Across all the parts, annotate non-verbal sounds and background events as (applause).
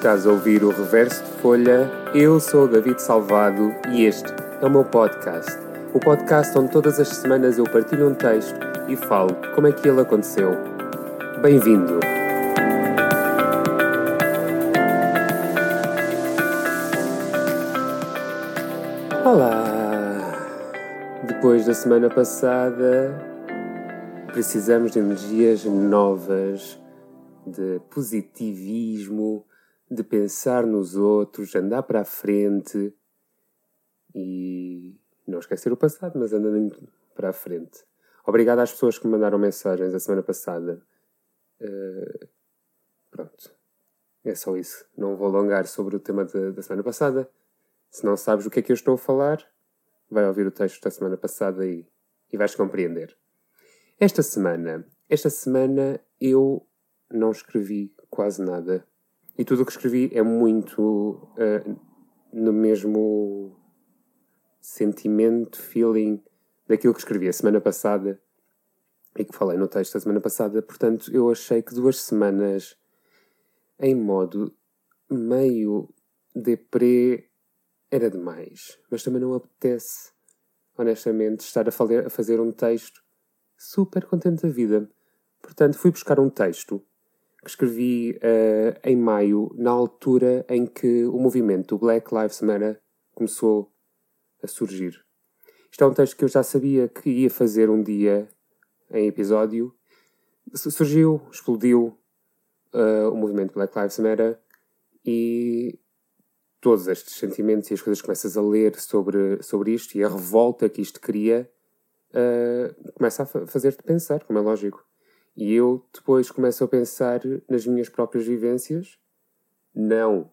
Estás a ouvir o Reverso de Folha? Eu sou David Salvado e este é o meu podcast. O podcast onde todas as semanas eu partilho um texto e falo como é que ele aconteceu. Bem-vindo! Olá! Depois da semana passada, precisamos de energias novas, de positivismo, de pensar nos outros, andar para a frente e não esquecer o passado, mas andando para a frente. Obrigado às pessoas que me mandaram mensagens a semana passada. Uh, pronto. É só isso. Não vou alongar sobre o tema de, da semana passada. Se não sabes o que é que eu estou a falar, vai ouvir o texto da semana passada e, e vais compreender. Esta semana, esta semana eu não escrevi quase nada e tudo o que escrevi é muito uh, no mesmo sentimento, feeling daquilo que escrevi a semana passada e que falei no texto da semana passada. Portanto, eu achei que duas semanas em modo meio deprê era demais. Mas também não apetece, honestamente, estar a, a fazer um texto super contente da vida. Portanto, fui buscar um texto que escrevi uh, em maio, na altura em que o movimento Black Lives Matter começou a surgir. Isto é um texto que eu já sabia que ia fazer um dia em episódio. Surgiu, explodiu uh, o movimento Black Lives Matter e todos estes sentimentos e as coisas que começas a ler sobre, sobre isto e a revolta que isto cria uh, começa a fazer-te pensar, como é lógico. E eu depois começo a pensar nas minhas próprias vivências, não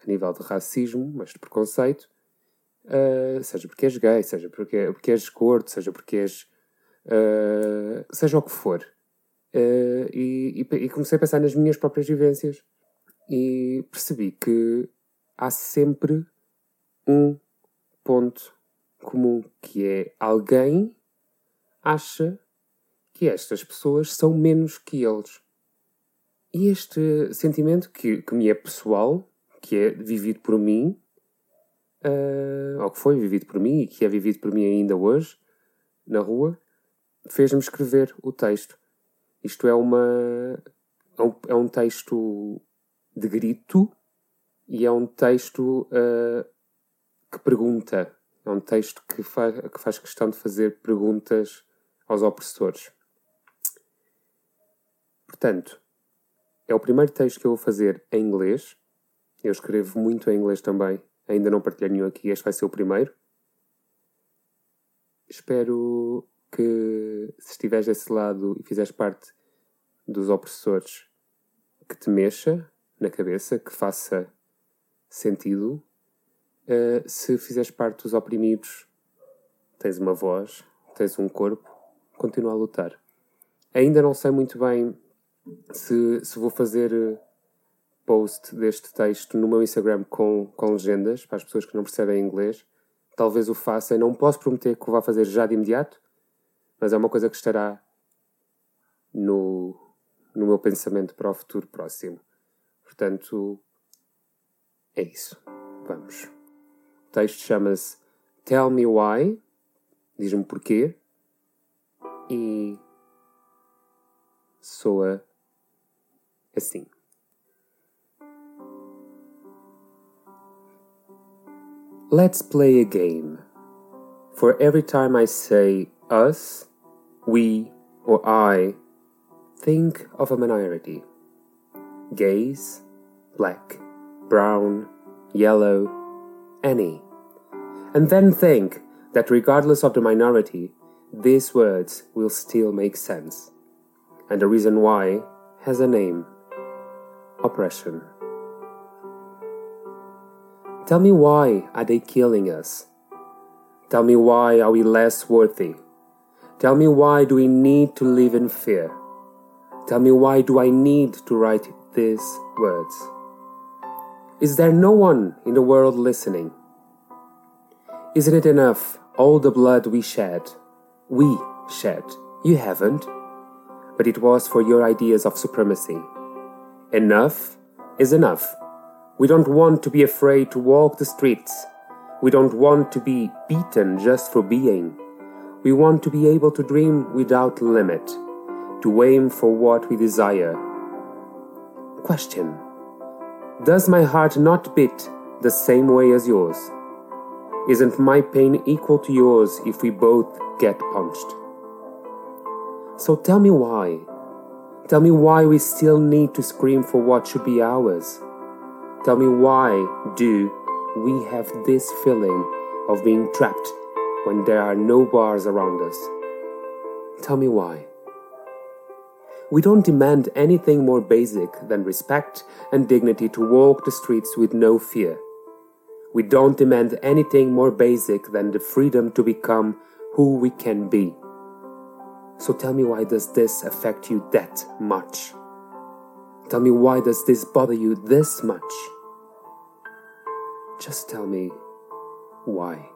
a nível de racismo, mas de preconceito, uh, seja porque és gay, seja porque, porque és gordo, seja porque és. Uh, seja o que for. Uh, e, e, e comecei a pensar nas minhas próprias vivências e percebi que há sempre um ponto comum que é alguém acha que estas pessoas são menos que eles. E este sentimento que, que me é pessoal, que é vivido por mim, uh, ou que foi vivido por mim e que é vivido por mim ainda hoje, na rua, fez-me escrever o texto. Isto é uma. É um, é um texto de grito e é um texto uh, que pergunta. É um texto que, fa que faz questão de fazer perguntas aos opressores. Portanto, é o primeiro texto que eu vou fazer em inglês. Eu escrevo muito em inglês também. Ainda não partilhei nenhum aqui. Este vai ser o primeiro. Espero que, se estiveres desse lado e fizeres parte dos opressores, que te mexa na cabeça, que faça sentido. Uh, se fizeres parte dos oprimidos, tens uma voz, tens um corpo, continua a lutar. Ainda não sei muito bem se, se vou fazer eh, post deste texto no meu Instagram com, com legendas para as pessoas que não percebem inglês. Talvez o faça. Não posso prometer que o vá fazer já de imediato, mas é uma coisa que estará no, no meu pensamento para o futuro próximo. Portanto, é isso. Vamos. O texto chama-se Tell Me Why. Diz-me porquê. E soa assim. Let's play a game. For every time I say us, we, or I, think of a minority. Gays, black, brown, yellow, any. And then think that regardless of the minority, these words will still make sense. And the reason why has a name oppression. Tell me why are they killing us? Tell me why are we less worthy? Tell me why do we need to live in fear? Tell me why do I need to write these words? Is there no one in the world listening? Isn't it enough all the blood we shed? We shed. You haven't. But it was for your ideas of supremacy. Enough is enough. We don't want to be afraid to walk the streets. We don't want to be beaten just for being. We want to be able to dream without limit, to aim for what we desire. Question Does my heart not beat the same way as yours? Isn't my pain equal to yours if we both get punched? So tell me why. Tell me why we still need to scream for what should be ours. Tell me why do we have this feeling of being trapped when there are no bars around us? Tell me why. We don't demand anything more basic than respect and dignity to walk the streets with no fear. We don't demand anything more basic than the freedom to become who we can be. So tell me why does this affect you that much? Tell me why does this bother you this much? Just tell me why.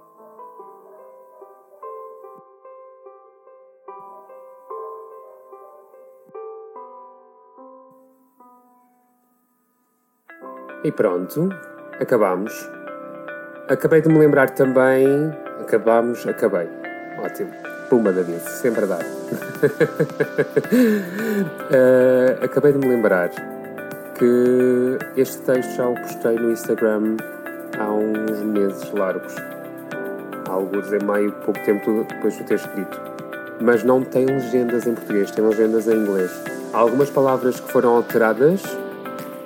E pronto, acabamos. Acabei de me lembrar também. Acabamos, acabei. Ótimo. Pumba da sempre dar. uh, (laughs) acabei de me lembrar que este texto já o postei no Instagram há uns meses largos. Alguns em meio, pouco tempo depois de ter escrito. Mas não tem legendas em português, tem legendas em inglês. Há algumas palavras que foram alteradas.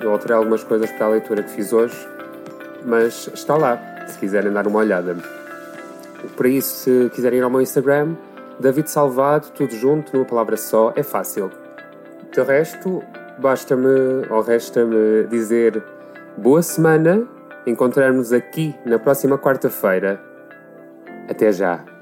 Eu alterei algumas coisas para a leitura que fiz hoje, mas está lá, se quiserem dar uma olhada. Por isso, se quiserem ir ao meu Instagram, David Salvado, tudo junto, numa palavra só, é fácil. De resto, basta-me, ou resta-me dizer boa semana, encontrarmos aqui na próxima quarta-feira. Até já!